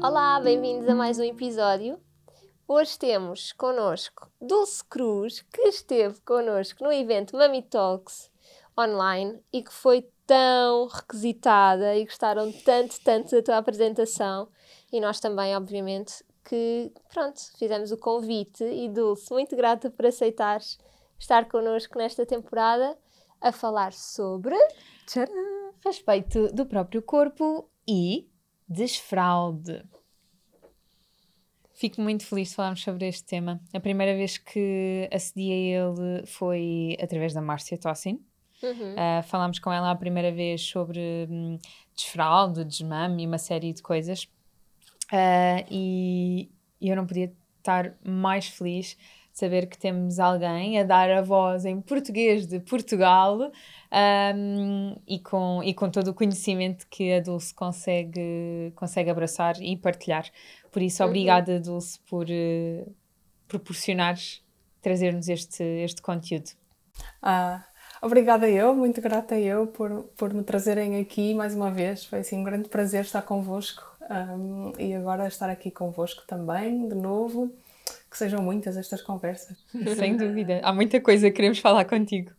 Olá, bem-vindos a mais um episódio. Hoje temos connosco Dulce Cruz, que esteve connosco no evento Mami Talks online e que foi tão requisitada e gostaram tanto, tanto da tua apresentação. E nós também, obviamente, que pronto, fizemos o convite e Dulce, muito grata por aceitares estar connosco nesta temporada a falar sobre tcharam, respeito do próprio corpo e desfraude. Fico muito feliz de falarmos sobre este tema. A primeira vez que acedi a ele foi através da Márcia Tossin. Uhum. Uh, falámos com ela a primeira vez sobre hum, desfraude, desmame e uma série de coisas. Uh, e, eu não podia estar mais feliz saber que temos alguém a dar a voz em português de Portugal um, e, com, e com todo o conhecimento que a Dulce consegue, consegue abraçar e partilhar. Por isso, uhum. obrigada, Dulce, por uh, proporcionares trazer-nos este, este conteúdo. Ah, obrigada eu, muito grata eu por, por me trazerem aqui mais uma vez. Foi assim um grande prazer estar convosco um, e agora estar aqui convosco também, de novo. Que sejam muitas estas conversas. Sem dúvida. Há muita coisa que queremos falar contigo.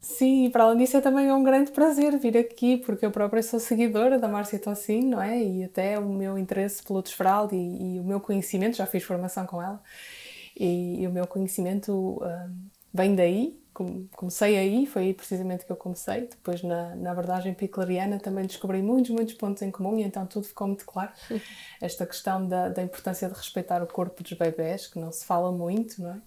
Sim, e para além disso é também um grande prazer vir aqui, porque eu própria sou seguidora da Márcia Tossin, não é? E até o meu interesse pelo desfralde e, e, o meu conhecimento, já fiz formação com ela, e, e o meu conhecimento uh, vem daí, comecei aí, foi aí precisamente que eu comecei. Depois, na, na abordagem piclariana, também descobri muitos, muitos pontos em comum e então tudo ficou muito claro. Esta questão da, da importância de respeitar o corpo dos bebés, que não se fala muito, não é?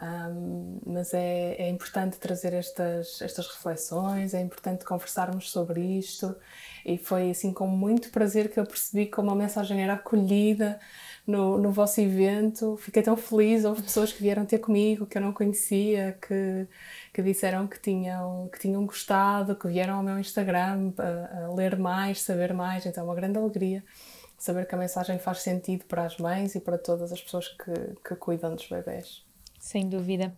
Um, mas é, é importante trazer estas, estas reflexões, é importante conversarmos sobre isto e foi assim com muito prazer que eu percebi como a mensagem era acolhida no, no vosso evento. Fiquei tão feliz, houve pessoas que vieram ter comigo que eu não conhecia, que, que disseram que tinham, que tinham gostado, que vieram ao meu Instagram a, a ler mais, saber mais, então é uma grande alegria saber que a mensagem faz sentido para as mães e para todas as pessoas que, que cuidam dos bebés. Sem dúvida.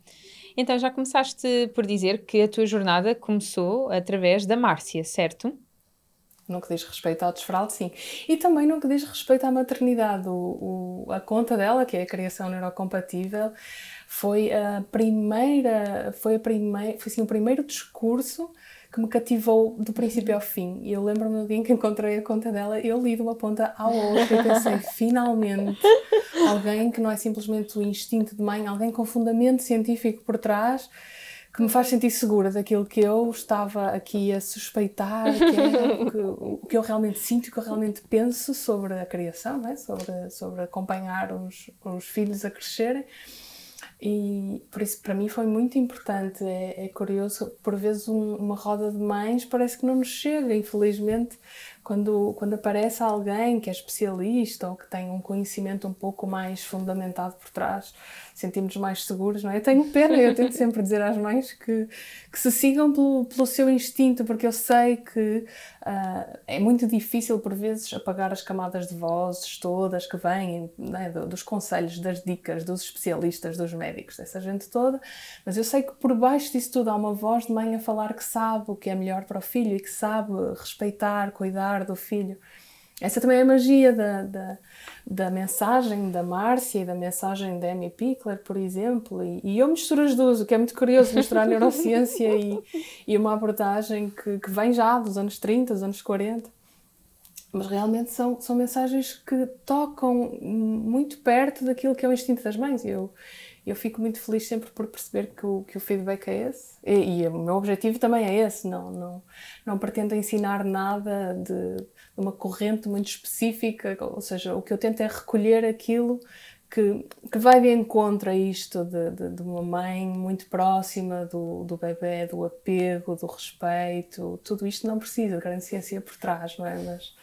Então já começaste por dizer que a tua jornada começou através da Márcia, certo? No que diz respeito ao desfralde, sim. E também no que diz respeito à maternidade. O, o, a conta dela, que é a criação neurocompatível, foi a primeira, foi a primeira, foi assim, o primeiro discurso que me cativou do princípio ao fim. E eu lembro-me do dia em que encontrei a conta dela, eu li de uma ponta à outra e pensei, finalmente, alguém que não é simplesmente o instinto de mãe, alguém com fundamento científico por trás, que me faz sentir segura daquilo que eu estava aqui a suspeitar, que é que, o que eu realmente sinto e o que eu realmente penso sobre a criação, é? sobre, sobre acompanhar os, os filhos a crescerem. E por isso, para mim, foi muito importante. É, é curioso, por vezes, um, uma roda de mães parece que não nos chega, infelizmente, quando, quando aparece alguém que é especialista ou que tem um conhecimento um pouco mais fundamentado por trás, sentimos mais seguros, não é? Eu tenho pena, eu tento sempre dizer às mães que, que se sigam pelo, pelo seu instinto, porque eu sei que uh, é muito difícil, por vezes, apagar as camadas de vozes todas que vêm né, dos conselhos, das dicas, dos especialistas, dos médicos, dessa gente toda, mas eu sei que por baixo disso tudo há uma voz de mãe a falar que sabe o que é melhor para o filho e que sabe respeitar, cuidar do filho. Essa também é a magia da, da, da mensagem da Márcia e da mensagem da Amy Pickler, por exemplo. E, e, eu misturo as duas, o que é muito curioso, misturar neurociência e, e uma abordagem que, que vem já dos anos 30, dos anos 40. Mas realmente são, são mensagens que tocam muito perto daquilo que é o instinto das mães. Eu, eu fico muito feliz sempre por perceber que o, que o feedback é esse. E, e o meu objetivo também é esse. Não, não, não pretendo ensinar nada de, uma corrente muito específica, ou seja, o que eu tento é recolher aquilo que, que vai de encontro a isto de, de, de, uma mãe muito próxima do, do bebê, do apego, do respeito. Tudo isto não precisa de grande ciência por trás, não é? Mas,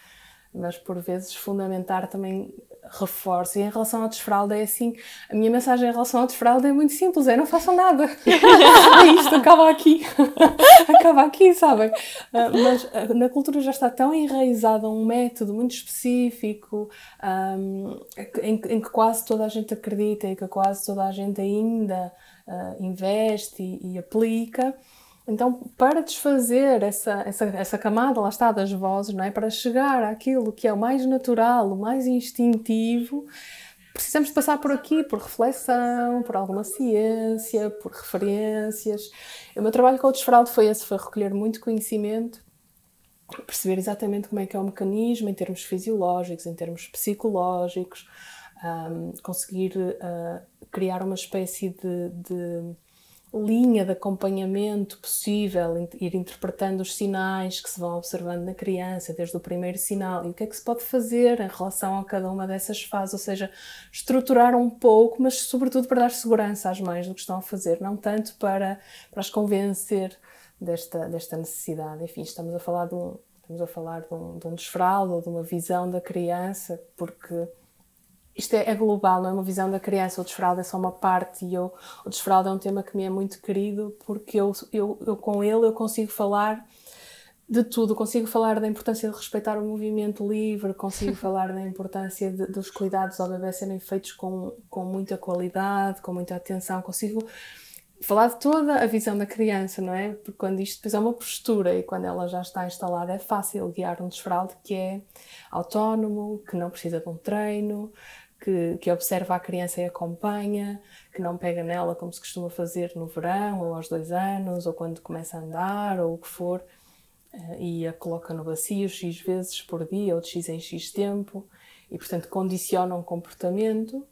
mas por vezes fundamentar também reforço. E em relação ao desfralda é assim, a minha mensagem em relação ao desfralda é muito simples, é não façam nada. é isto, acaba aqui. acaba aqui, sabem? Uh, mas uh, na cultura já está tão enraizado um método muito específico um, em, em, que quase toda a gente acredita e que quase toda a gente ainda uh, investe e, e aplica então, para desfazer essa, essa, essa camada, lá está, das vozes, não é? para chegar àquilo que é o mais natural, o mais instintivo, precisamos de passar por aqui, por reflexão, por alguma ciência, por referências. O meu trabalho com o desfraude foi esse, foi recolher muito conhecimento, perceber exatamente como é que é o mecanismo em termos fisiológicos, em termos psicológicos, um, conseguir uh, criar uma espécie de, de linha de acompanhamento possível, ir interpretando os sinais que se vão observando na criança, desde o primeiro sinal, e o que é que se pode fazer em relação a cada uma dessas fases, ou seja, estruturar um pouco, mas sobretudo para dar segurança às mães do que estão a fazer, não tanto para, para as convencer desta, desta necessidade. Enfim, estamos a falar de um, estamos a falar de um, de um desfraude ou de uma visão da criança, porque isto é, é, global, não é uma visão da criança. O desfraldo é só uma parte e eu, o desfraldo é um tema que me é muito querido porque eu, eu, eu com ele eu consigo falar de tudo. Consigo falar da importância de respeitar o movimento livre, consigo falar da importância de, dos cuidados ao bebê serem feitos com, com muita qualidade, com muita atenção. Consigo falar de toda a visão da criança, não é? Porque quando isto depois é uma postura e quando ela já está instalada é fácil guiar um desfralde que é autónomo, que não precisa de um treino, que, que observa a criança e acompanha, que não pega nela como se costuma fazer no verão, ou aos dois anos, ou quando começa a andar, ou o que for, eh, e a coloca no bacio X vezes por dia, ou de X em X tempo, e portanto condiciona um comportamento,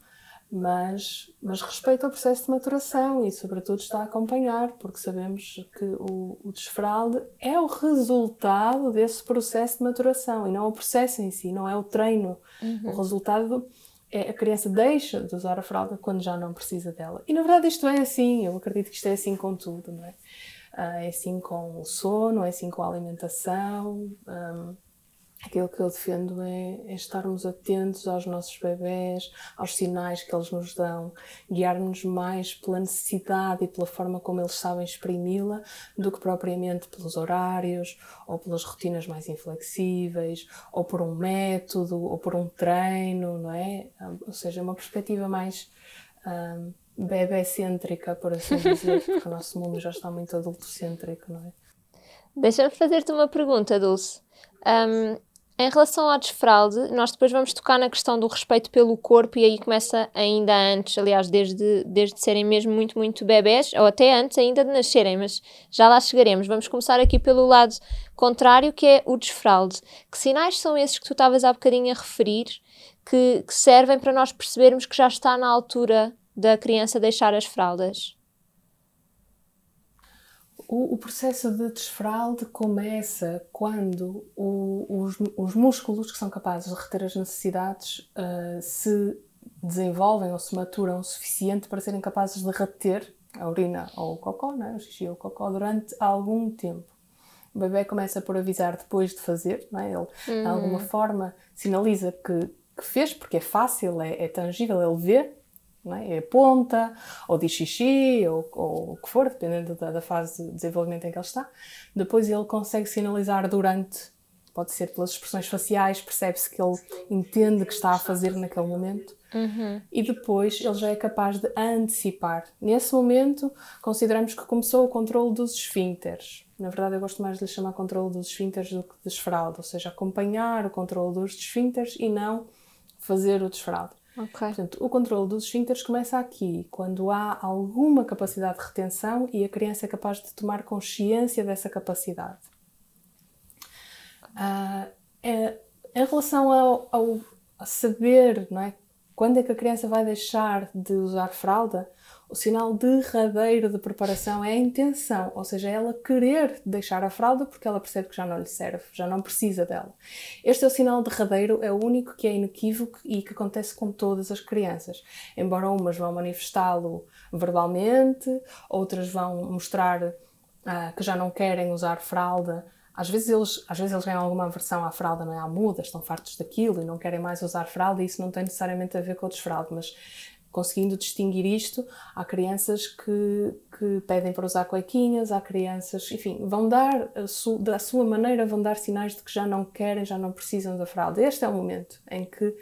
mas, mas respeita o processo de maturação e, sobretudo, está a acompanhar, porque sabemos que o, o desfralde é o resultado desse processo de maturação e não o processo em si, não é o treino. Uhum. O resultado a criança deixa de usar a fralda quando já não precisa dela. E na verdade isto é assim, eu acredito que isto é assim com tudo, não é? Ah, é assim com o sono, é assim com a alimentação. Um, Aquilo que eu defendo é, é, estarmos atentos aos nossos bebés, aos sinais que eles nos dão, guiar-nos mais pela necessidade e pela forma como eles sabem exprimi-la do que propriamente pelos horários ou pelas rotinas mais inflexíveis ou por um método ou por um treino, não é? Ou seja, uma perspectiva mais um, bebê-cêntrica, por assim dizer, porque o nosso mundo já está muito adultocêntrico, não é? Deixa-me fazer-te uma pergunta, Dulce. Um, em relação ao desfralde, nós depois vamos tocar na questão do respeito pelo corpo e aí começa ainda antes, aliás, desde, desde serem mesmo muito, muito bebés, ou até antes ainda de nascerem, mas já lá chegaremos. Vamos começar aqui pelo lado contrário, que é o desfralde. Que sinais são esses que tu estavas há bocadinho a referir, que, que servem para nós percebermos que já está na altura da criança deixar as fraldas? O, o, processo de desfralde começa quando o, os, os, músculos que são capazes de reter as necessidades uh, se desenvolvem ou se maturam o suficiente para serem capazes de reter a urina ou o cocó, né? o xixi ou o cocó, durante algum tempo. O bebê começa por avisar depois de fazer, é? ele uhum. de alguma forma sinaliza que, que, fez, porque é fácil, é, é tangível, ele vê é? é ponta, ou diz xixi, ou, ou o que for, dependendo da, da, fase de desenvolvimento em que ele está. Depois ele consegue sinalizar durante, pode ser pelas expressões faciais, percebe-se que ele entende que está a fazer naquele momento. Uhum. E depois ele já é capaz de antecipar. Nesse momento, consideramos que começou o controle dos esfíncteres. Na verdade, eu gosto mais de lhe chamar controle dos esfíncteres do que desfraude, ou seja, acompanhar o controle dos esfíncteres e não fazer o desfraude. Okay. Portanto, o controle dos esfíncteres começa aqui, quando há alguma capacidade de retenção e a criança é capaz de tomar consciência dessa capacidade. Uh, é, em relação ao, ao saber não é, quando é que a criança vai deixar de usar fralda? O sinal derradeiro de preparação é a intenção, ou seja, é ela querer deixar a fralda porque ela percebe que já não lhe serve, já não precisa dela. Este é o sinal derradeiro, é o único que é inequívoco e que acontece com todas as crianças. Embora umas vão manifestá-lo verbalmente, outras vão mostrar ah, que já não querem usar fralda às vezes eles, às vezes eles ganham alguma aversão à fralda, não é? À muda, estão fartos daquilo e não querem mais usar fralda e isso não tem necessariamente a ver com o desfraldo, mas conseguindo distinguir isto, há crianças que, que pedem para usar cuequinhas, há crianças, enfim, vão dar, su, da sua maneira, vão dar sinais de que já não querem, já não precisam da fralda. Este é o momento em que,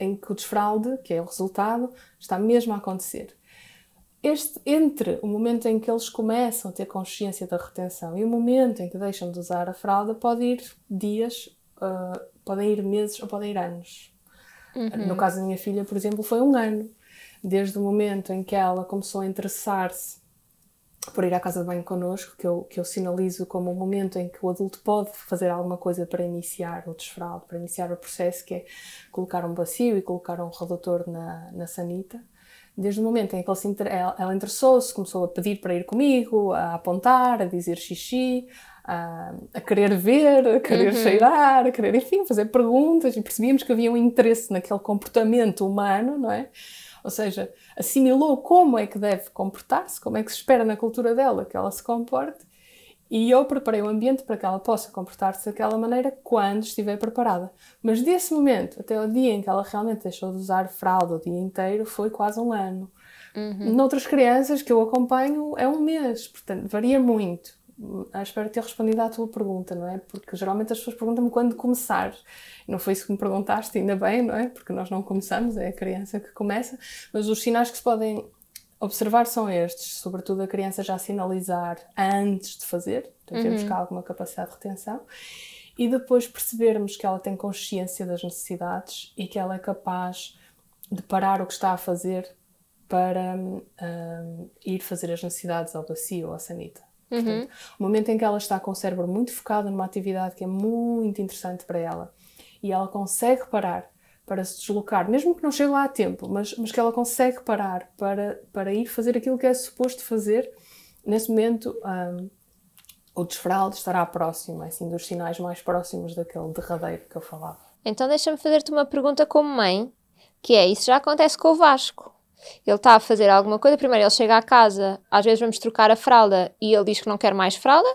em que o desfralde, que é o resultado, está mesmo a acontecer. Este, entre o momento em que eles começam a ter consciência da retenção e o momento em que deixam de usar a fralda, pode ir dias, uh, podem ir meses ou podem ir anos. Uhum. No caso da minha filha, por exemplo, foi um ano. Desde o momento em que ela começou a interessar-se por ir à casa de banho connosco, que eu, que eu sinalizo como o momento em que o adulto pode fazer alguma coisa para iniciar o desfraldo, para iniciar o processo, que é colocar um bacio e colocar um redutor na, na sanita desde o momento em que inter... ela interessou-se, começou a pedir para ir comigo, a apontar, a dizer xixi, a, a querer ver, a querer uhum. cheirar, a querer, enfim, fazer perguntas e percebíamos que havia um interesse naquele comportamento humano, não é? Ou seja, assimilou como é que deve comportar-se, como é que se espera na cultura dela que ela se comporte e eu preparei o ambiente para que ela possa comportar-se daquela maneira quando estiver preparada. Mas desse momento até o dia em que ela realmente deixou de usar fralda o dia inteiro foi quase um ano. Uhum. Noutras crianças que eu acompanho é um mês, portanto varia muito. Ah, espero ter respondido à tua pergunta, não é? Porque geralmente as pessoas perguntam-me quando começar. Não foi isso que me perguntaste, ainda bem, não é? Porque nós não começamos, é a criança que começa. Mas os sinais que se podem observar são estes, sobretudo a criança já sinalizar antes de fazer, então temos uhum. cá alguma capacidade de retenção, e depois percebermos que ela tem consciência das necessidades e que ela é capaz de parar o que está a fazer para um, ir fazer as necessidades ao bacio ou à sanita. Uhum. Portanto, o momento em que ela está com o cérebro muito focado numa atividade que é muito interessante para ela e ela consegue parar para se deslocar, mesmo que não chegue lá a tempo, mas, mas que ela consegue parar para, para ir fazer aquilo que é suposto fazer, nesse momento um, o desfralde estará próximo, assim, dos sinais mais próximos daquele derradeiro que eu falava. Então deixa-me fazer-te uma pergunta como mãe, que é, isso já acontece com o Vasco. Ele está a fazer alguma coisa, primeiro ele chega à casa, às vezes vamos trocar a fralda e ele diz que não quer mais fralda,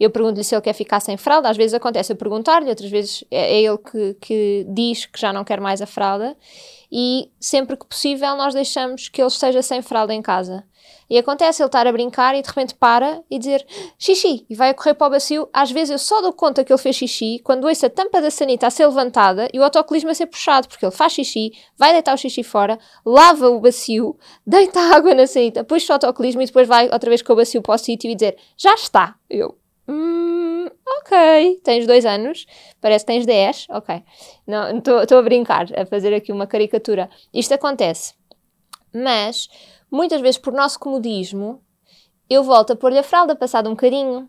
eu pergunto-lhe se ele quer ficar sem fralda, às vezes acontece eu perguntar-lhe, outras vezes é, é ele que, que diz que já não quer mais a fralda, e sempre que possível nós deixamos que ele esteja sem fralda em casa. E acontece ele estar a brincar e de repente para e dizer xixi e vai a correr para o bacio. Às vezes eu só dou conta que ele fez xixi quando ouço a tampa da sanita a ser levantada e o autocolismo a ser puxado, porque ele faz xixi, vai deitar o xixi fora, lava o bacio, deita a água na sanita, puxa o autocolismo e depois vai outra vez com o bacio para o sítio e dizer já está. Eu, Hum, ok, tens dois anos, parece que tens 10, ok. Não, estou a brincar, a fazer aqui uma caricatura. Isto acontece, mas muitas vezes por nosso comodismo, eu volto a pôr-lhe a fralda passado um bocadinho.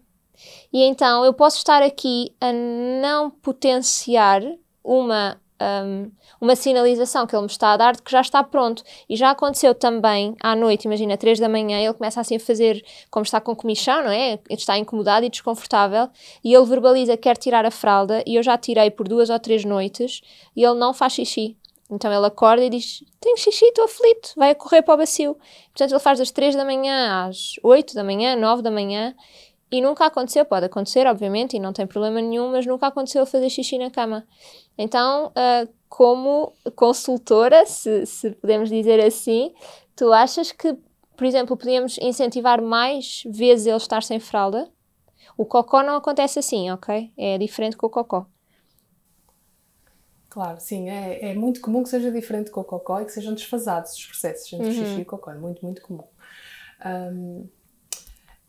E então eu posso estar aqui a não potenciar uma um, uma sinalização que ele me está a dar de que já está pronto. E já aconteceu também à noite, imagina, 3 da manhã, ele começa assim a fazer como está com comichão, não é? Está incomodado e desconfortável, e ele verbaliza que quer tirar a fralda, e eu já tirei por duas ou três noites, e ele não faz xixi. Então ele acorda e diz: Tenho xixi, estou aflito, vai a correr para o bacio. Portanto, ele faz das 3 da manhã às 8 da manhã, 9 da manhã, e nunca aconteceu, pode acontecer, obviamente, e não tem problema nenhum, mas nunca aconteceu fazer xixi na cama. Então, uh, como consultora, se, se podemos dizer assim, tu achas que, por exemplo, podíamos incentivar mais vezes ele estar sem fralda? O cocó não acontece assim, ok? É diferente com o cocó. Claro, sim, é, é muito comum que seja diferente com o cocó e que sejam desfasados os processos entre uhum. xixi e cocó, é muito, muito comum. Um,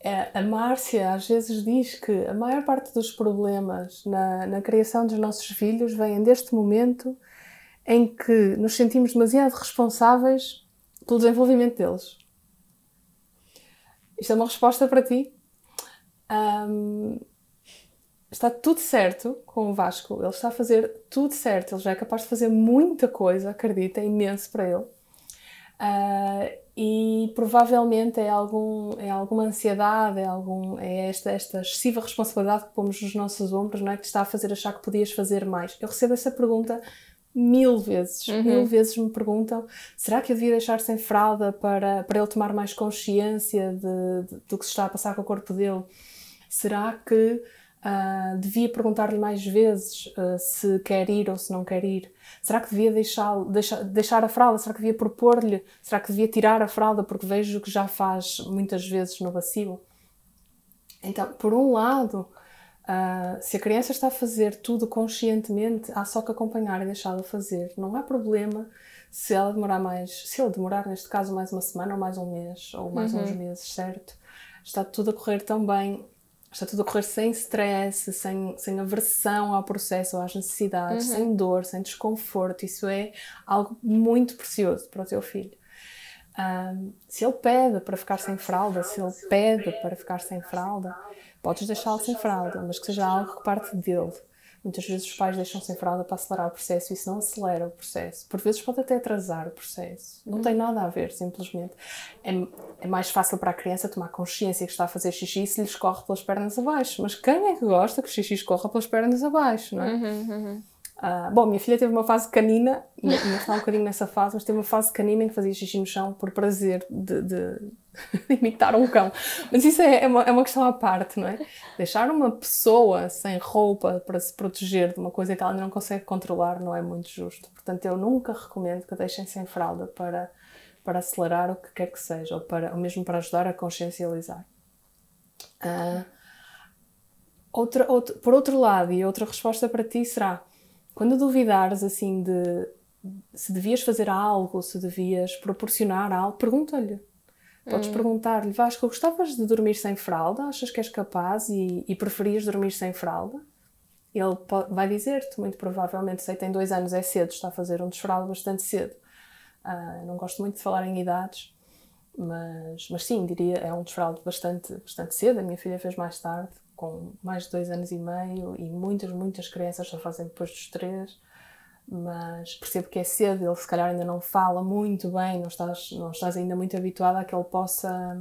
é, a Márcia às vezes diz que a maior parte dos problemas na, na criação dos nossos filhos vêm deste momento em que nos sentimos demasiado responsáveis pelo desenvolvimento deles. Isto é uma resposta para ti? Um, está tudo certo com o Vasco, ele está a fazer tudo certo, ele já é capaz de fazer muita coisa, acredita, é imenso para ele. Uh, e provavelmente é, algum, é alguma ansiedade, é, algum, é esta, esta excessiva responsabilidade que pomos nos nossos ombros, não é? Que te está a fazer achar que podias fazer mais. Eu recebo essa pergunta mil vezes. Uhum. Mil vezes me perguntam: será que eu devia deixar sem fralda para, para ele tomar mais consciência de, de, do que se está a passar com o corpo dele? Será que Uh, devia perguntar-lhe mais vezes uh, se quer ir ou se não quer ir? Será que devia deixar, deixar, deixar a fralda? Será que devia propor-lhe? Será que devia tirar a fralda? Porque vejo que já faz muitas vezes no vacilo. Então, por um lado, uh, se a criança está a fazer tudo conscientemente, há só que acompanhar e deixá-la fazer. Não há problema se ela demorar mais, se ele demorar, neste caso, mais uma semana ou mais um mês ou mais uhum. uns meses, certo? Está tudo a correr tão bem está tudo a correr sem stress, sem, sem aversão ao processo ou às necessidades, uhum. sem dor, sem desconforto. Isso é algo muito precioso para o teu filho. Um, se ele pede para ficar sem fralda, se ele pede para ficar sem fralda, podes deixá-lo sem fralda, mas que seja algo que parte dele. Muitas vezes os pais deixam sem fralda para acelerar o processo e isso não acelera o processo. Por vezes pode até atrasar o processo. Não tem nada a ver, simplesmente. É, é mais fácil para a criança tomar consciência que está a fazer xixi se lhe escorre pelas pernas abaixo. Mas quem é que gosta que o xixi escorra pelas pernas abaixo, não é? Uhum, uhum. Uh, bom, minha filha teve uma fase canina, ainda está um bocadinho nessa fase, mas teve uma fase canina em que fazia xixi no chão por prazer de, de imitar um cão. Mas isso é, é, uma, é uma questão à parte, não é? Deixar uma pessoa sem roupa para se proteger de uma coisa que ela não consegue controlar não é muito justo. Portanto, eu nunca recomendo que deixem sem fralda para, para acelerar o que quer que seja, ou, para, ou mesmo para ajudar a consciencializar. Uh, outra, outra, por outro lado, e outra resposta para ti será quando duvidares assim de se devias fazer algo, se devias proporcionar algo, pergunta-lhe. Podes hum. perguntar-lhe, Vasco, gostavas de dormir sem fralda? Achas que és capaz e, e preferias dormir sem fralda? Ele vai dizer-te, muito provavelmente, sei, tem dois anos, é cedo, está a fazer um desfraldo bastante cedo. Uh, não gosto muito de falar em idades, mas, mas sim, diria, é um desfraldo bastante, bastante cedo. A minha filha fez mais tarde com mais de dois anos e meio e muitas, muitas crianças só fazem depois dos três, mas percebo que é cedo, ele se calhar ainda não fala muito bem, não estás, não estás ainda muito habituada a que ele possa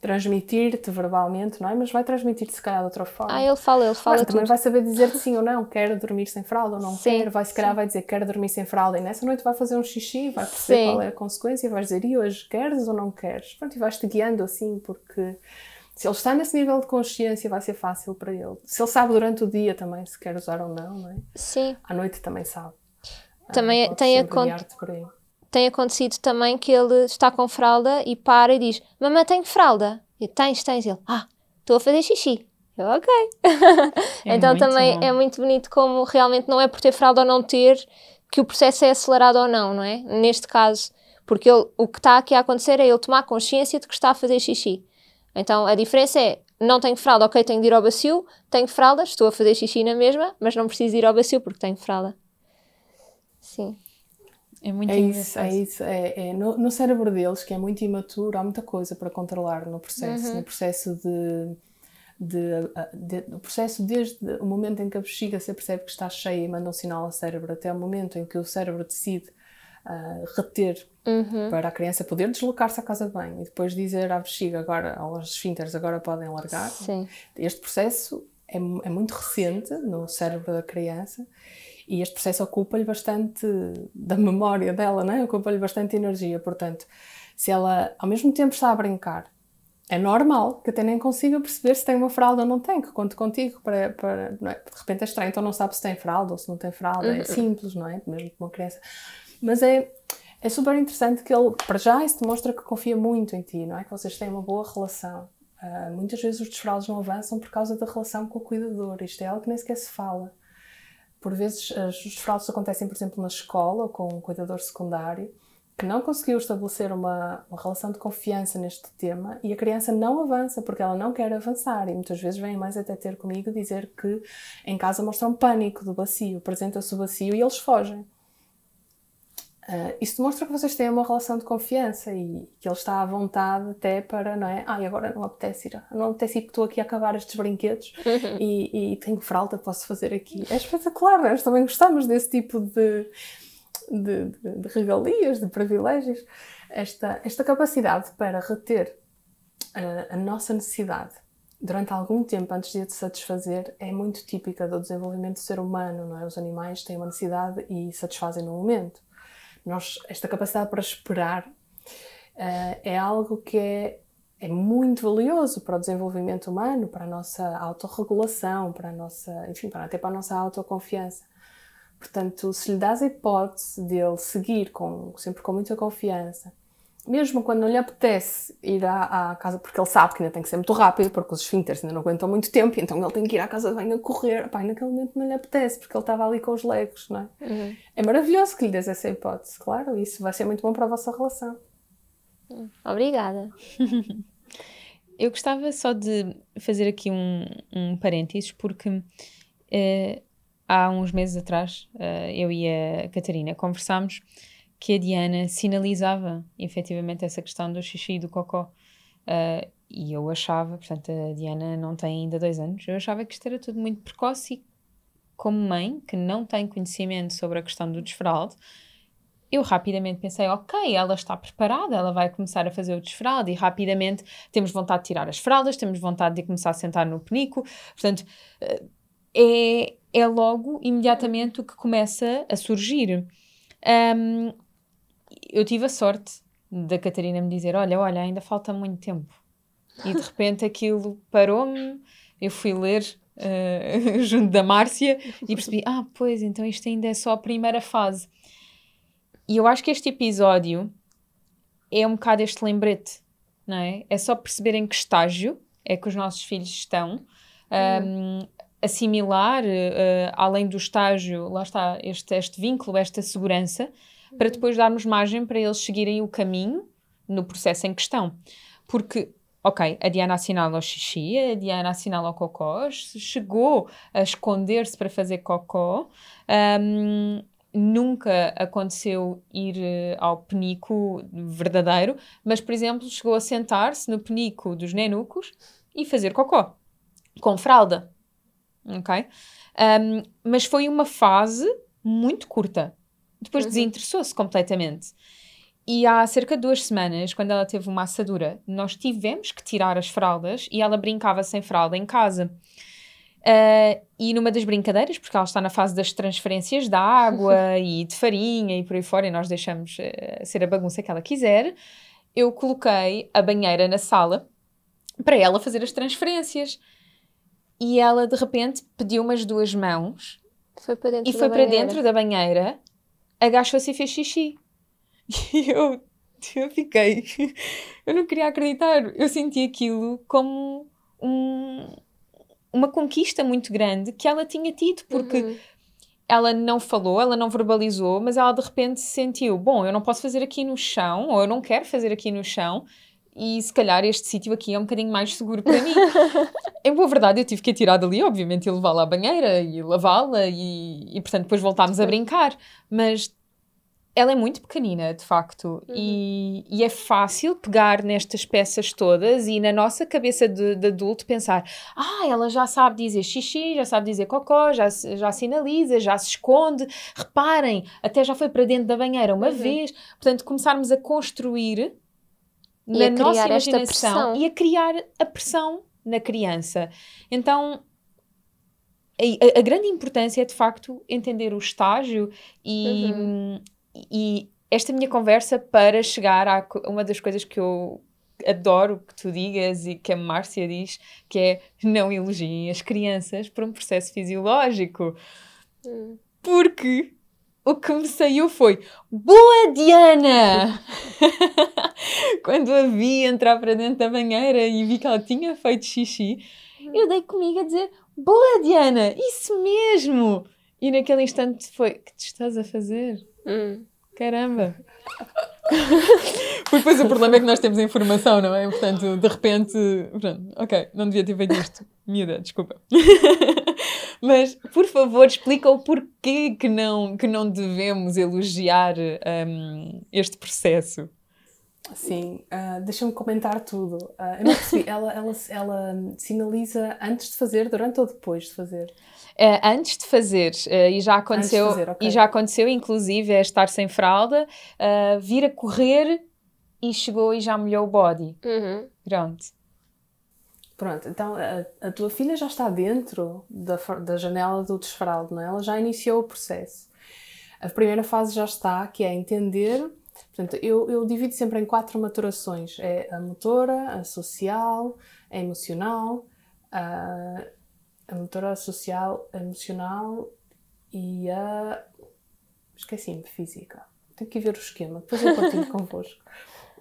transmitir-te verbalmente, não é? Mas vai transmitir-te se calhar de outra forma. Ah, ele fala, ele fala. Mas também vai saber dizer sim ou não, quer dormir sem fralda ou não sim, quer, vai se calhar sim. vai dizer quer dormir sem fralda e nessa noite vai fazer um xixi, vai perceber sim. qual é a consequência, vais dizer e hoje queres ou não queres? Pronto, e vais-te guiando assim, porque se ele está nesse nível de consciência, vai ser fácil para ele. Se ele sabe durante o dia também se quer usar ou não, não é? Sim. À noite também sabe. Também ah, tem, tem acontecido também que ele está com fralda e para e diz: Mamãe, tenho fralda? Eu, tens, tens. Ele, ah, estou a fazer xixi. Eu, ok. É então também bom. é muito bonito como realmente não é por ter fralda ou não ter que o processo é acelerado ou não, não é? Neste caso, porque ele, o que está aqui a acontecer é ele tomar consciência de que está a fazer xixi. Então a diferença é, não tenho fralda, ok, tenho de ir ao bacio, tenho fralda, estou a fazer xixi na mesma, mas não preciso ir ao bacio porque tenho fralda. Sim. É muito é isso, é isso. É, é no, no, cérebro deles, que é muito imaturo, há muita coisa para controlar no processo, uhum. no processo de, de, de, de, o processo desde o momento em que a bexiga se percebe que está cheia e manda um sinal ao cérebro até o momento em que o cérebro decide uh, reter uhum. para a criança poder deslocar-se à casa de banho e depois dizer à bexiga agora, aos esfínteres agora podem largar. Sim. Este processo é, é muito recente no cérebro da criança e este processo ocupa-lhe bastante da memória dela, né? ocupa-lhe bastante energia. Portanto, se ela ao mesmo tempo está a brincar, é normal que até nem consiga perceber se tem uma fralda ou não tem, que conte contigo para, para é? de repente é estranho, então não sabe se tem fralda ou se não tem fralda, é uhum. é simples, não é? Mesmo com uma criança. Mas é, é super interessante que ele, para já, isso demonstra que confia muito em ti, não é? Que vocês têm uma boa relação. Uh, muitas vezes os desfraldos não avançam por causa da relação com o cuidador. Isto é algo que nem sequer se fala. Por vezes, os desfraldos acontecem, por exemplo, na escola ou com um cuidador secundário que não conseguiu estabelecer uma, uma, relação de confiança neste tema e a criança não avança porque ela não quer avançar e muitas vezes vem mais até ter comigo dizer que em casa mostram pânico do bacio, apresenta-se o bacio e eles fogem. Uh, isso demonstra que vocês têm uma relação de confiança e que ele está à vontade até para, não é? Ah, agora não apetece ir, não apetece ir porque estou aqui a acabar estes brinquedos uhum. e, e, tenho fralda, posso fazer aqui. É espetacular, nós também gostamos desse tipo de, de, de, de regalias, de privilégios. Esta, esta capacidade para reter a, a nossa necessidade durante algum tempo antes de a satisfazer é muito típica do desenvolvimento do ser humano, não é? Os animais têm uma necessidade e satisfazem no momento. Nós, esta capacidade para esperar uh, é algo que é, é muito valioso para o desenvolvimento humano, para a nossa autorregulação, para a nossa, enfim, para, até para a nossa autoconfiança. Portanto, se lhe dás a hipótese dele seguir com, sempre com muita confiança, mesmo quando não lhe apetece ir à, à, casa, porque ele sabe que ainda tem que ser muito rápido, porque os esfíncteres ainda não aguentam muito tempo, então ele tem que ir à casa de banho a correr. Pai, naquele momento não lhe apetece, porque ele estava ali com os legos, não é? Uhum. É maravilhoso que lhe des essa hipótese, claro, isso vai ser muito bom para a vossa relação. Obrigada. Eu gostava só de fazer aqui um, um parênteses, porque eh, há uns meses atrás, eh, eu e a Catarina conversámos que a Diana sinalizava efetivamente essa questão do xixi e do cocó. Uh, e eu achava, portanto, a Diana não tem ainda dois anos, eu achava que isto era tudo muito precoce e, como mãe, que não tem conhecimento sobre a questão do desfralde, eu rapidamente pensei, ok, ela está preparada, ela vai começar a fazer o desfralde e rapidamente temos vontade de tirar as fraldas, temos vontade de começar a sentar no penico, portanto, ah, é, é logo, imediatamente, o que começa a surgir. Um, eu tive a sorte da Catarina me dizer: Olha, olha, ainda falta muito tempo. E de repente aquilo parou-me, eu fui ler uh, junto da Márcia e percebi: Ah, pois, então isto ainda é só a primeira fase. E eu acho que este episódio é um bocado este lembrete, não é? É só perceber em que estágio é que os nossos filhos estão. Um, assimilar, uh, além do estágio, lá está, este, este vínculo, esta segurança, para depois darmos margem para eles seguirem o caminho no processo em questão. Porque, ok, a Diana assinala o xixi, a Diana assinala o cocó, chegou a esconder-se para fazer cocó, um, nunca aconteceu ir uh, ao penico verdadeiro, mas, por exemplo, chegou a sentar-se no penico dos nenucos e fazer cocó, com fralda, ok? Um, mas foi uma fase muito curta, depois uhum. desinteressou-se completamente. E há cerca de duas semanas, quando ela teve uma assadura, nós tivemos que tirar as fraldas e ela brincava sem fralda em casa. Uh, e numa das brincadeiras, porque ela está na fase das transferências de água e de farinha e por aí fora, e nós deixamos uh, ser a bagunça que ela quiser, eu coloquei a banheira na sala para ela fazer as transferências. E ela de repente pediu umas duas mãos foi e foi para dentro da banheira agachou-se e fez xixi. E eu, eu fiquei. Eu não queria acreditar. Eu senti aquilo como um, uma conquista muito grande que ela tinha tido, porque. Uhum. Ela não falou, ela não verbalizou, mas ela de repente sentiu: bom, eu não posso fazer aqui no chão, ou eu não quero fazer aqui no chão, e se calhar este sítio aqui é um bocadinho mais seguro para mim. em boa verdade, eu tive que a tirar dali, obviamente, e levá-la à banheira e lavá-la, e, e portanto depois voltámos a brincar. Mas ela é muito pequenina, de facto, uhum. e, e, é fácil pegar nestas peças todas e na nossa cabeça de, de, adulto pensar: ah, ela já sabe dizer xixi, já sabe dizer cocó, já, já sinaliza, já se esconde. Reparem, até já foi para dentro da banheira uma uhum. vez. Portanto, começarmos a construir na a nossa imaginação e a criar a pressão na criança. Então, a, a, grande importância é de facto entender o estágio e. Uhum e esta minha conversa para chegar a uma das coisas que eu adoro que tu digas e que a Márcia diz, que é não elogiem as crianças por um processo fisiológico. Hum. Porque o que me saiu foi Boa Diana! Quando a vi entrar para dentro da banheira e vi que ela tinha feito xixi, hum. eu dei comigo a dizer Boa Diana! Isso mesmo! E naquele instante foi: que te estás a fazer? Hum. Caramba! Porque depois o problema é que nós temos a informação, não é? Portanto, de repente, pronto, ok, não devia ter feito isto. Miúda, desculpa. Mas, por favor, explica o porquê que não, que não devemos elogiar um, este processo. Sim, uh, deixa-me comentar tudo. Uh, eu não percebi, ela, ela, ela sinaliza antes de fazer, durante ou depois de fazer? Uh, antes de fazer, uh, e já aconteceu, fazer, okay. e já aconteceu, inclusive, é estar sem fralda, uh, vir a correr e chegou e já molhou o body. Uhum. Pronto. Pronto, então a, a, tua filha já está dentro da, da janela do desfraldo, não é? Ela já iniciou o processo. A primeira fase já está, que é entender Portanto, eu, eu divido sempre em quatro maturações: é a motora, a social, a emocional, a, a motora, a social, a emocional e a. Esqueci-me, física. Tenho que ver o esquema, depois eu partilho convosco.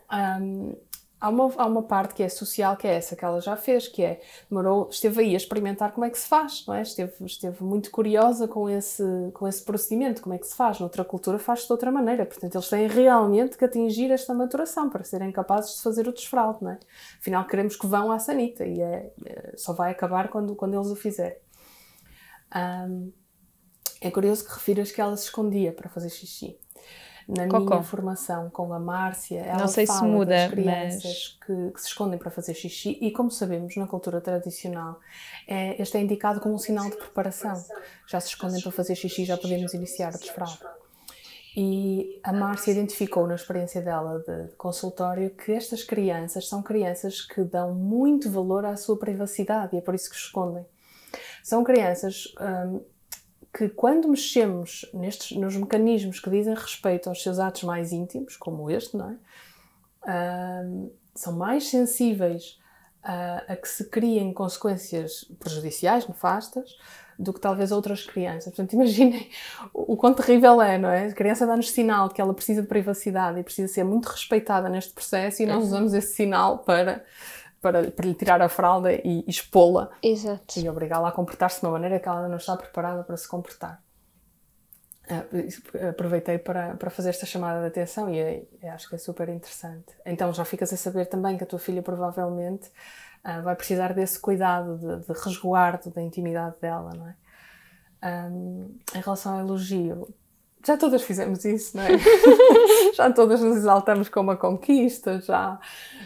Um, há uma, há uma parte que é social, que é essa que ela já fez, que é, demorou, esteve aí a experimentar como é que se faz, não é? Esteve, esteve muito curiosa com esse, com esse procedimento, como é que se faz. Noutra cultura faz-se de outra maneira. Portanto, eles têm realmente que atingir esta maturação para serem capazes de fazer o desfralde, não é? Afinal, queremos que vão à sanita e é, é só vai acabar quando, quando eles o fizerem. Um, é curioso que refiras que ela se escondia para fazer xixi na Cocó. minha formação com a Márcia, ela não sei fala se muda, das crianças mas... que, que, se escondem para fazer xixi e como sabemos na cultura tradicional é, este é indicado como um sinal de preparação. Já se escondem para fazer xixi já podemos iniciar o desfraldo e a Márcia identificou na experiência dela de consultório que estas crianças são crianças que dão muito valor à sua privacidade e é por isso que se escondem. São crianças hum, que quando mexemos nestes, nos mecanismos que dizem respeito aos seus atos mais íntimos, como este, não é? Uh, são mais sensíveis a, a, que se criem consequências prejudiciais, nefastas, do que talvez outras crianças. Portanto, imaginem o, o quão terrível é, não é? A criança dá-nos sinal que ela precisa de privacidade e precisa ser muito respeitada neste processo e nós uhum. usamos esse sinal para para, para lhe tirar a fralda e, e expô-la. Exato. E obrigá-la a comportar-se de uma maneira que ela ainda não está preparada para se comportar. Uh, aproveitei para, para fazer esta chamada de atenção e é, é, acho que é super interessante. Então já ficas a saber também que a tua filha provavelmente uh, vai precisar desse cuidado, de, de, resguardo da intimidade dela, não é? Um, em relação ao elogio, já todas fizemos isso, não é? já todas nos exaltamos com uma conquista, já,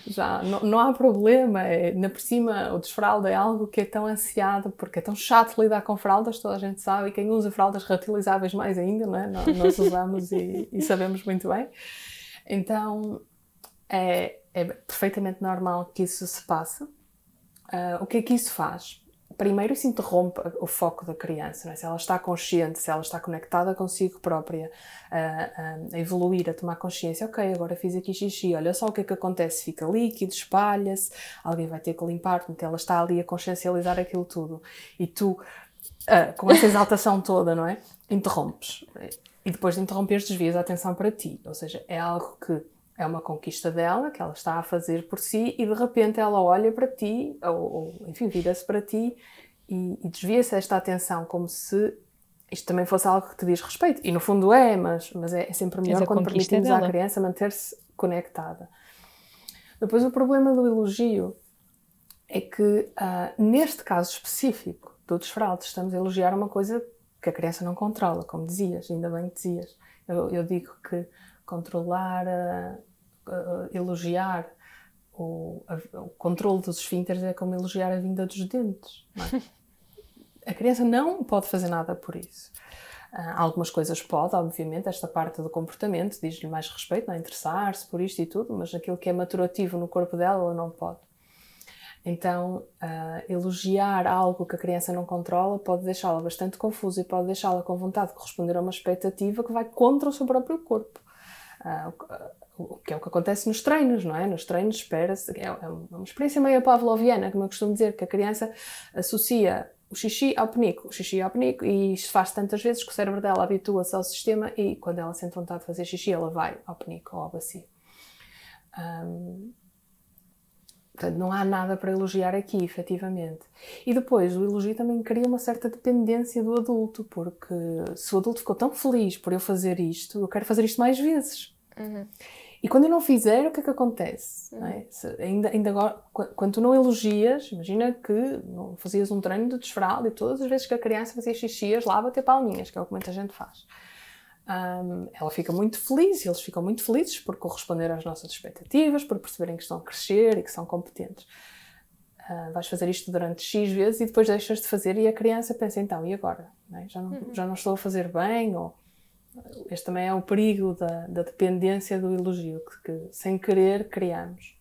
já não, não há problema. É, na por cima, o desfralda é algo que é tão ansiado, porque é tão chato lidar com fraldas, toda a gente sabe, e quem usa fraldas reutilizáveis mais ainda, não é? Nós, nós usamos e, e, sabemos muito bem. Então, é, é perfeitamente normal que isso se passe. Uh, o que é que isso faz? Primeiro isso interrompe o foco da criança, é? se ela está consciente, se ela está conectada consigo própria, a, a, evoluir, a tomar consciência, ok, agora fiz aqui xixi, olha só o que é que acontece, fica líquido, espalha-se, alguém vai ter que limpar, portanto ela está ali a consciencializar aquilo tudo. E tu, uh, com essa exaltação toda, não é? Interrompes. E depois de interromper, desvias a atenção para ti, ou seja, é algo que é uma conquista dela, que ela está a fazer por si, e de repente ela olha para ti, ou, ou enfim, vira-se para ti e, e desvia-se esta atenção, como se isto também fosse algo que te diz respeito. E no fundo é, mas, mas é, é sempre melhor quando permitimos dela. à criança manter-se conectada. Depois, o problema do elogio é que, uh, neste caso específico do desfralde, estamos a elogiar uma coisa que a criança não controla, como dizias, ainda bem que dizias. Eu, eu digo que controlar, elogiar o, a, o controle dos esfínteres é como elogiar a vinda dos dentes. É? a criança não pode fazer nada por isso. Uh, algumas coisas pode, obviamente, esta parte do comportamento diz-lhe mais respeito, não é? interessar-se por isto e tudo, mas aquilo que é maturativo no corpo dela, ela não pode. Então, uh, elogiar algo que a criança não controla pode deixá-la bastante confusa e pode deixá-la com vontade de corresponder a uma expectativa que vai contra o seu próprio corpo. Uh, o que é o que acontece nos treinos, não é? Nos treinos espera-se, é, é uma experiência meio pavloviana, como eu costumo dizer, que a criança associa o xixi ao penico, o xixi ao penico, e isto faz tantas vezes que o cérebro dela habitua-se ao sistema e quando ela sente vontade de fazer xixi, ela vai ao penico ou ao bacio. Portanto, não há nada para elogiar aqui, efetivamente. E depois, o elogio também cria uma certa dependência do adulto, porque se o adulto ficou tão feliz por eu fazer isto, eu quero fazer isto mais vezes. Uhum. E quando eu não fizer, o que é que acontece? Não é? Ainda, ainda agora, quando tu não elogias, imagina que não fazias um treino de desfraldo e todas as vezes que a criança fazia xixias lá bater palminhas, que é o que muita gente faz. Um, ela fica muito feliz e eles ficam muito felizes por corresponder às nossas expectativas, por perceberem que estão a crescer e que são competentes. Uh, vais fazer isto durante X vezes e depois deixas de fazer e a criança pensa, então, e agora? Não é? já, não, uhum. já não estou a fazer bem? Ou este também é o perigo da, da dependência do elogio, que, que, sem querer criamos.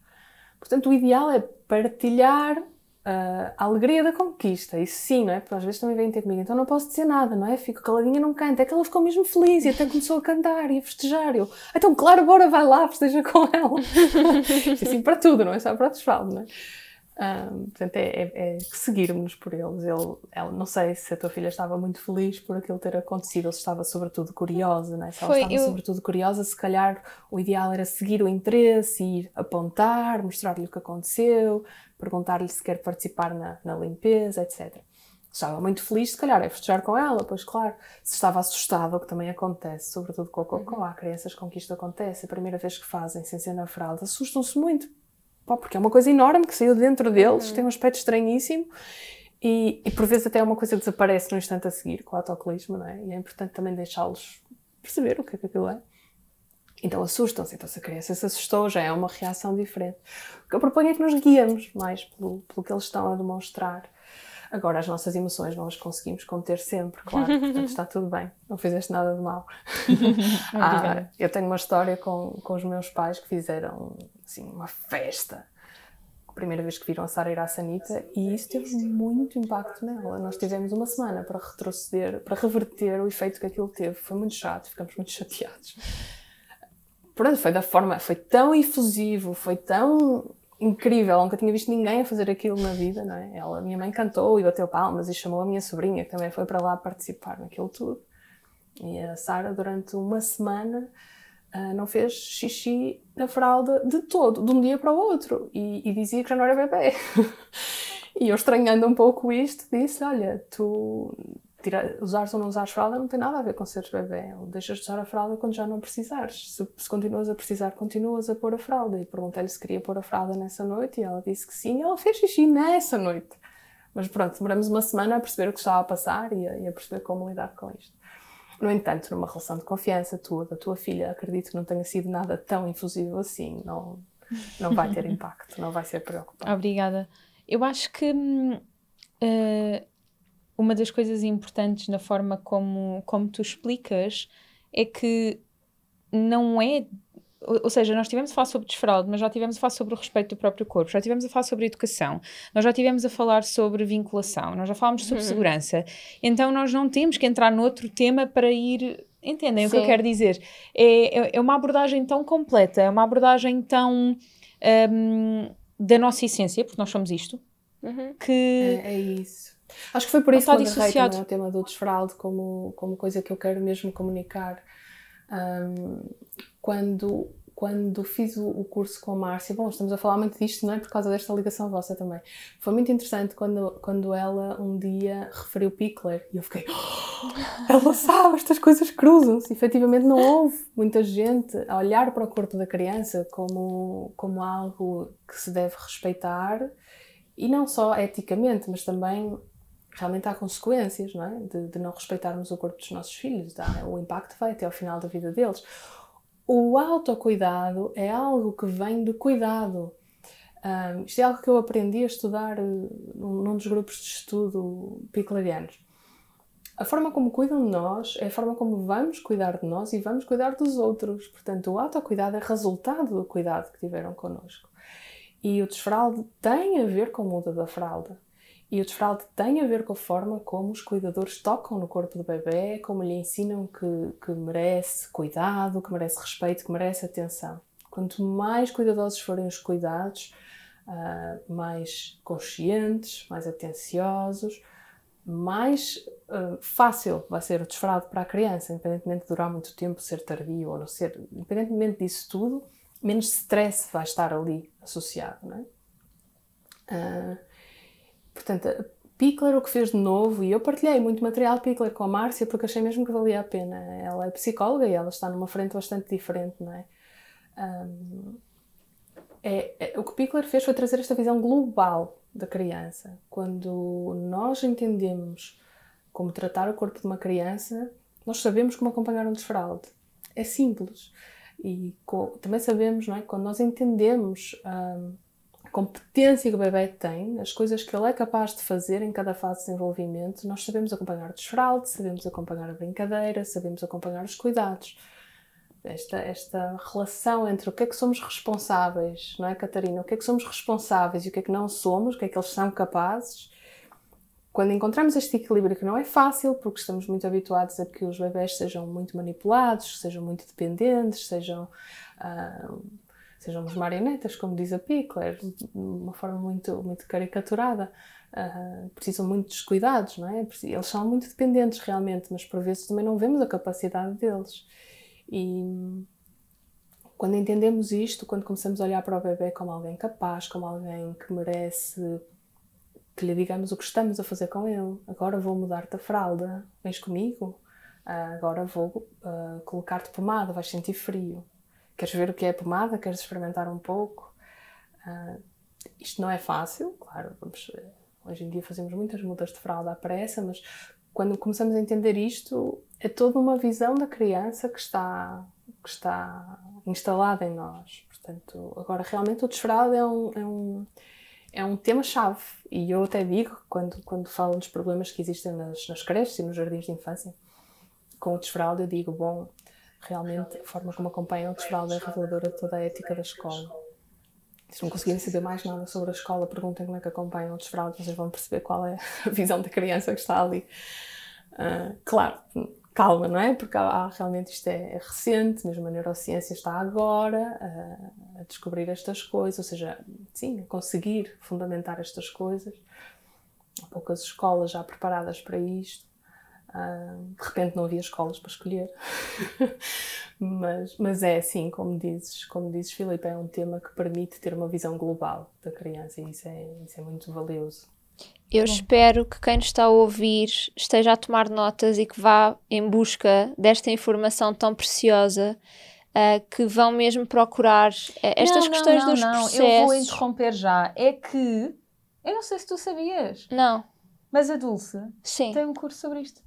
Portanto, o ideal é partilhar uh, a alegria da conquista. Isso sim, não é? Porque às vezes também vêm ter comigo, então não posso dizer nada, não é? Fico caladinha, não canto. É que ela ficou mesmo feliz e até começou a cantar e a festejar. Eu, então, claro, bora, vai lá, festeja com ela. assim para tudo, não é só para o desfaldo, não é? Um, portanto, é, é, é seguirmos por eles. Ele, ela, não sei se a tua filha estava muito feliz por aquilo ter acontecido ou se estava, sobretudo, curiosa. Né? Se ela Foi, estava, eu... sobretudo, curiosa, se calhar o ideal era seguir o interesse, ir apontar, mostrar-lhe o que aconteceu, perguntar-lhe se quer participar na, na limpeza, etc. Se estava muito feliz, se calhar é festejar com ela, pois claro. Se estava assustada, o que também acontece, sobretudo com cocô, uhum. há crianças com que isto acontece, a primeira vez que fazem sem ser na fralda, assustam-se muito Pá, porque é uma coisa enorme que saiu dentro deles, uhum. tem um aspecto estranhíssimo e, e, por vezes até é uma coisa que desaparece no instante a seguir com o autocolismo, não é? E é importante também deixá-los perceber o que é que aquilo é. Então assustam-se. Então se a criança se assustou, já é uma reação diferente. O que eu proponho é que nos guiamos mais pelo, pelo que eles estão a demonstrar. Agora, as nossas emoções não as conseguimos conter sempre, claro, portanto está tudo bem, não fizeste nada de mal. ah, eu tenho uma história com, com os meus pais que fizeram assim, uma festa. A primeira vez que viram a Sara ir à Sanita e isso teve muito impacto nela. Nós tivemos uma semana para retroceder, para reverter o efeito que aquilo teve. Foi muito chato, ficamos muito chateados. Pronto, foi da forma, foi tão efusivo, foi tão incrível, nunca tinha visto ninguém a fazer aquilo na vida, não é? Ela, minha mãe cantou e bateu palmas e chamou a minha sobrinha, que também foi para lá participar naquilo tudo. E a Sara, durante uma semana, uh, não fez xixi na fralda de todo, de um dia para o outro, e, e dizia que já não era bebê. e eu, estranhando um pouco isto, disse: Olha, tu tira, usares ou não usares fralda não tem nada a ver com seres bebê. Ou deixas de usar a fralda quando já não precisares. Se, se continuas a precisar, continuas a pôr a fralda. E perguntei-lhe se queria pôr a fralda nessa noite e ela disse que sim. E ela fez xixi nessa noite. Mas pronto, demoramos uma semana a perceber o que estava a passar e a, e a perceber como lidar com isto. No entanto, numa relação de confiança tua, da tua filha, acredito que não tenha sido nada tão infusivo assim. Não, não vai ter impacto, não vai ser preocupante. Obrigada. Eu acho que uh, uma das coisas importantes na forma como, como tu explicas é que não é. Ou seja, nós tivemos a falar sobre desfraude, mas já tivemos a falar sobre o respeito do próprio corpo, já tivemos a falar sobre educação, nós já tivemos a falar sobre vinculação, nós já falámos sobre uhum. segurança. Então nós não temos que entrar noutro tema para ir. Entendem Sim. o que eu quero dizer? É, é, é uma abordagem tão completa, é uma abordagem tão. Um, da nossa essência, porque nós somos isto, uhum. que. É, é isso Acho que foi por isso que eu agarrei também o tema do desfralde como, como coisa que eu quero mesmo comunicar. Um, quando, quando fiz o, o, curso com a Márcia, bom, estamos a falar muito disto, não é? Por causa desta ligação vossa também. Foi muito interessante quando, quando ela um dia referiu Pickler e eu fiquei, oh, ela sabe, estas coisas cruzam-se. Efetivamente não houve muita gente a olhar para o corpo da criança como, como algo que se deve respeitar e não só eticamente, mas também realmente há consequências, não é? De, de, não respeitarmos o corpo dos nossos filhos. Tá? O impacto vai até ao final da vida deles. O autocuidado é algo que vem do cuidado. Um, isto é algo que eu aprendi a estudar uh, num, num dos grupos de estudo piclarianos. A forma como cuidam de nós é a forma como vamos cuidar de nós e vamos cuidar dos outros. Portanto, o autocuidado é resultado do cuidado que tiveram connosco. E o desfralde tem a ver com o muda da fralda. E o desfralde tem a ver com a forma como os cuidadores tocam no corpo do bebê, como lhe ensinam que, que merece cuidado, que merece respeito, que merece atenção. Quanto mais cuidadosos forem os cuidados, uh, mais conscientes, mais atenciosos, mais uh, fácil vai ser o desfralde para a criança, independentemente de durar muito tempo, ser tardio ou não ser, independentemente disso tudo, menos stress vai estar ali associado, não é? Uh, Portanto, Pickler o que fez de novo, e eu partilhei muito material Pickler com a Márcia porque achei mesmo que valia a pena. Ela é psicóloga e ela está numa frente bastante diferente, não é? Um, é, é, o que Pickler fez foi trazer esta visão global da criança. Quando nós entendemos como tratar o corpo de uma criança, nós sabemos como acompanhar um desfraude. É simples. E também sabemos, não é? Quando nós entendemos a competência que o bebê tem, as coisas que ele é capaz de fazer em cada fase de desenvolvimento, nós sabemos acompanhar o desfraude, sabemos acompanhar a brincadeira, sabemos acompanhar os cuidados. Esta, esta relação entre o que é que somos responsáveis, não é, Catarina? O que é que somos responsáveis e o que é que não somos, o que é que eles são capazes, quando encontramos este equilíbrio que não é fácil, porque estamos muito habituados a que os bebés sejam muito manipulados, sejam muito dependentes, sejam, uh, sejam marionetas, como diz a Pickler, de uma forma muito, muito caricaturada. Uh, precisam muito dos cuidados, não é? Eles são muito dependentes realmente, mas por vezes também não vemos a capacidade deles. E quando entendemos isto, quando começamos a olhar para o bebê como alguém capaz, como alguém que merece que lhe digamos o que estamos a fazer com ele. Agora vou mudar-te a fralda, vens comigo? Uh, agora vou uh, colocar-te pomada, vais sentir frio. Queres ver o que é pomada? Queres experimentar um pouco? Uh, isto não é fácil, claro, vamos, hoje em dia fazemos muitas mudas de fralda à pressa, mas quando começamos a entender isto, é toda uma visão da criança que está, que está instalada em nós. Portanto, agora realmente o desfraldo é um, é um é um tema-chave. E eu até digo, quando, quando falo dos problemas que existem nas, nas creches e nos jardins de infância, com o desfraldo, eu digo, bom, realmente a forma como acompanham o desfraldo é reveladora de toda a ética da escola. Se não conseguirem saber mais nada sobre a escola, perguntem como é que acompanham o desfraldo, vocês vão perceber qual é a visão da criança que está ali. Uh, claro, calma, não é? Porque há, realmente isto é, é, recente, mesmo a neurociência está agora a, a, descobrir estas coisas, ou seja, sim, a conseguir fundamentar estas coisas. Há poucas escolas já preparadas para isto. Uh, de repente não havia escolas para escolher. mas, mas é assim, como dizes, como dizes, Filipe, é um tema que permite ter uma visão global da criança e isso é, isso é muito valioso. Eu Bom. espero que quem nos está a ouvir esteja a tomar notas e que vá em busca desta informação tão preciosa. Uh, que vão mesmo procurar uh, estas não, questões não, não, dos não. processos. Eu vou interromper já. É que eu não sei se tu sabias. Não. Mas a Dulce Sim. tem um curso sobre isto.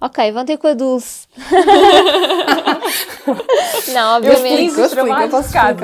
Ok, vão ter com a Dulce. não, obviamente. Eu explico, eu explico, eu posso explicar.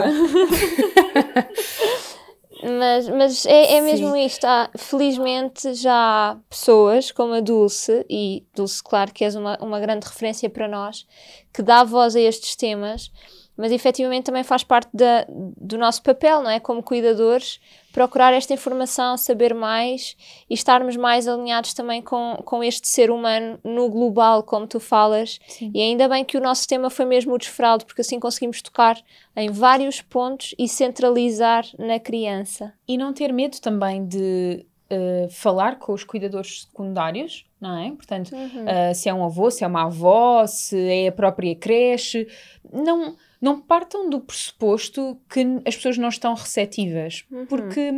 Mas, mas é, é mesmo isto. Há, felizmente já há pessoas como a Dulce, e Dulce, claro que és uma, uma grande referência para nós, que dá voz a estes temas mas efetivamente também faz parte da, do nosso papel, não é? Como cuidadores, procurar esta informação, saber mais e estarmos mais alinhados também com, com este ser humano no global, como tu falas. Sim. E ainda bem que o nosso tema foi mesmo o desfraldo, porque assim conseguimos tocar em vários pontos e centralizar na criança. E não ter medo também de uh, falar com os cuidadores secundários, não é? Portanto, uhum. uh, se é um avô, se é uma avó, se é a própria creche, não não partam do pressuposto que as pessoas não estão receptivas. Uhum. Porque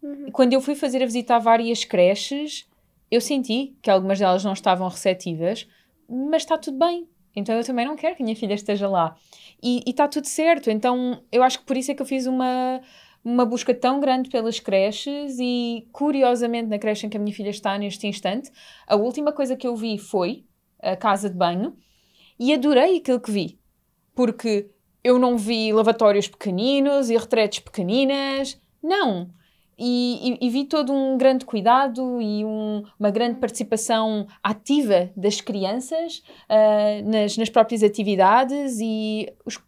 uhum. quando eu fui fazer a visita a várias creches, eu senti que algumas delas não estavam receptivas, mas está tudo bem. Então eu também não quero que a minha filha esteja lá. E está tudo certo. Então eu acho que por isso é que eu fiz uma, uma busca tão grande pelas creches e, curiosamente, na creche em que a minha filha está neste instante, a última coisa que eu vi foi a casa de banho e adorei aquilo que vi porque eu não vi lavatórios pequeninos e retretes pequeninas. Não. E, e, e, vi todo um grande cuidado e um, uma grande participação ativa das crianças uh, nas, nas próprias atividades e os,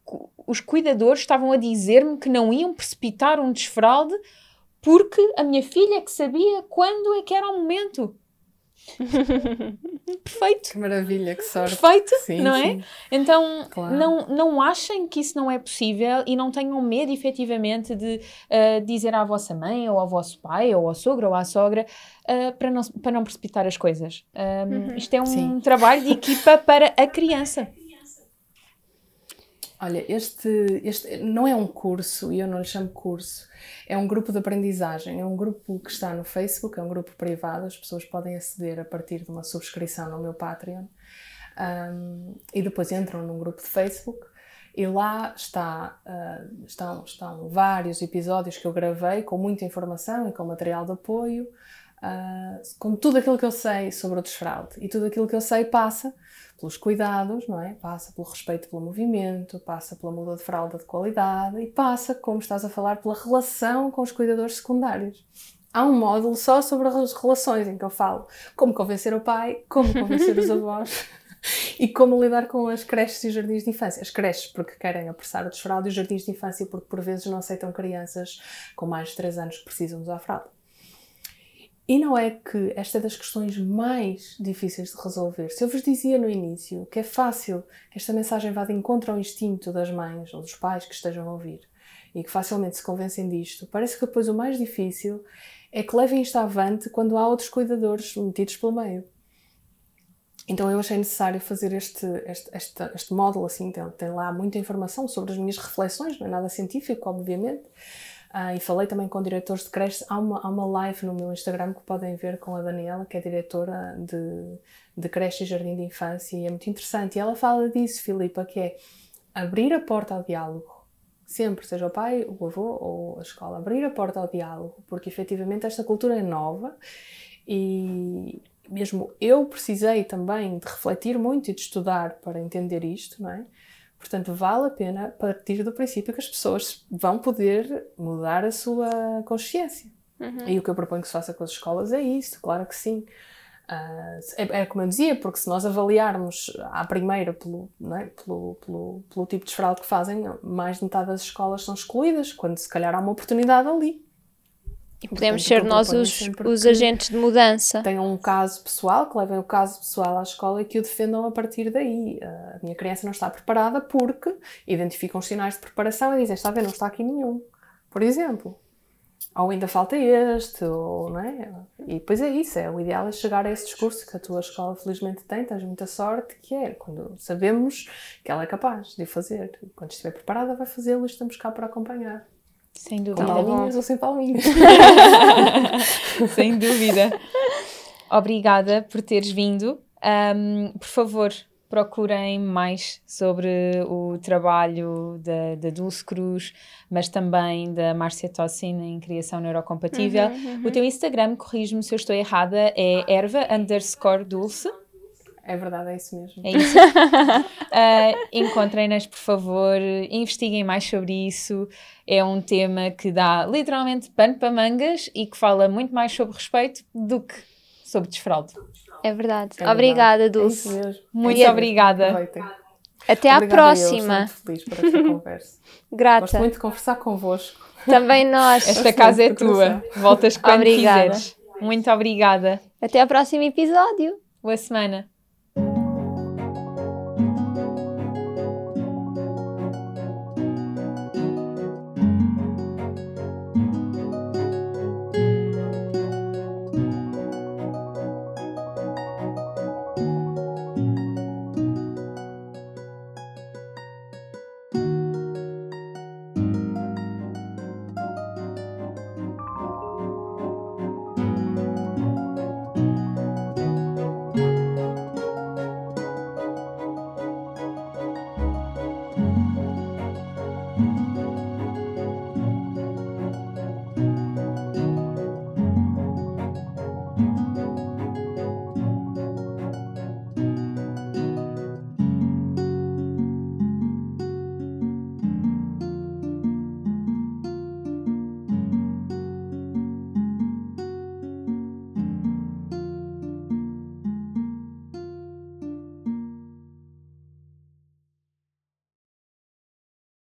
os cuidadores estavam a dizer-me que não iam precipitar um desfraude porque a minha filha que sabia quando é que era o momento. Perfeito. Que maravilha, que sorte. Perfeito, sim, não é? Então, claro. não, não achem que isso não é possível e não tenham medo, efetivamente, de uh, dizer à vossa mãe, ou ao vosso pai, ou ao sogro, ou à sogra, uh, para, não, para não precipitar as coisas. Um, uhum. Isto é um sim. trabalho de equipa para a criança. Olha, este, este não é um curso, e eu não lhe chamo curso, é um grupo de aprendizagem, é um grupo que está no Facebook, é um grupo privado, as pessoas podem aceder a partir de uma subscrição no meu Patreon um, e depois entram num grupo de Facebook E lá está, uh, estão, estão vários episódios que eu gravei com muita informação e com material de apoio, uh, com tudo aquilo que eu sei sobre o desfraude. E tudo aquilo que eu sei passa pelos cuidados, não é? Passa pelo respeito pelo movimento, passa pela muda de fralda de qualidade e passa, como estás a falar, pela relação com os cuidadores secundários. Há um módulo só sobre as relações em que eu falo como convencer o pai, como convencer os avós e como lidar com as creches e jardins de infância. As creches porque querem apressar o desfraude e os jardins de infância porque por vezes não aceitam crianças com mais de 3 anos que precisam usar fralda. E não é que esta é das questões mais difíceis de resolver. Se eu vos dizia no início que é fácil que esta mensagem vá de encontro ao instinto das mães ou dos pais que estejam a ouvir e que facilmente se convencem disto, parece que depois o mais difícil é que levem isto avante quando há outros cuidadores metidos pelo meio. Então eu achei necessário fazer este, este, este, este módulo, assim, tem, tem lá muita informação sobre as minhas reflexões, não é nada científico, obviamente, uh, e falei também com diretores de creches. Há uma, há uma live no meu Instagram que podem ver com a Daniela, que é diretora de, de creche e jardim de infância, e é muito interessante. E ela fala disso, Filipa, que é abrir a porta ao diálogo. Sempre, seja o pai, o avô ou a escola, abrir a porta ao diálogo, porque efetivamente esta cultura é nova e mesmo eu precisei também de refletir muito e de estudar para entender isto, não é? Portanto, vale a pena partir do princípio que as pessoas vão poder mudar a sua consciência. Uhum. E o que eu proponho que se faça com as escolas é isso, claro que sim. Uh, é, é, como eu dizia, porque se nós avaliarmos à primeira pelo, é? pelo, pelo, pelo tipo de fraude que fazem, mais de metade das escolas são excluídas, quando se calhar há uma oportunidade ali. E podemos ser nós os, os agentes de mudança. Tenham um caso pessoal, que levem o caso pessoal à escola e que o defendam a partir daí. A minha criança não está preparada porque identificam os sinais de preparação e dizem: está a ver, não está aqui nenhum. Por exemplo. Ou ainda falta este, ou não é? E depois é isso, é, o ideal é chegar a esse discurso que a tua escola felizmente tem, tens muita sorte, que é quando sabemos que ela é capaz de fazer. Quando estiver preparada vai fazê-lo e estamos cá para acompanhar. Sem dúvida. Com palminhas ou sem palminhas. sem dúvida. Obrigada por teres vindo. Um, por favor, procurem mais sobre o trabalho da, da Dulce Cruz, mas também da Márcia Tossin em criação neurocompatível. Uhum, uhum. O teu Instagram, corrijo-me se eu estou errada, é erva underscore dulce. É verdade, é isso mesmo. É isso. uh, Encontrem-nas, por favor, investiguem mais sobre isso. É um tema que dá literalmente pano para mangas e que fala muito mais sobre respeito do que sobre desfraude. É verdade. É obrigada, Dulce. É muito é obrigada. Até à próxima. Eu, estou muito feliz por esta conversa. Grata. Gosto muito de conversar convosco. Também nós. Esta casa é tua. Voltas quando obrigada. quiseres. Muito obrigada. Até ao próximo episódio. Boa semana.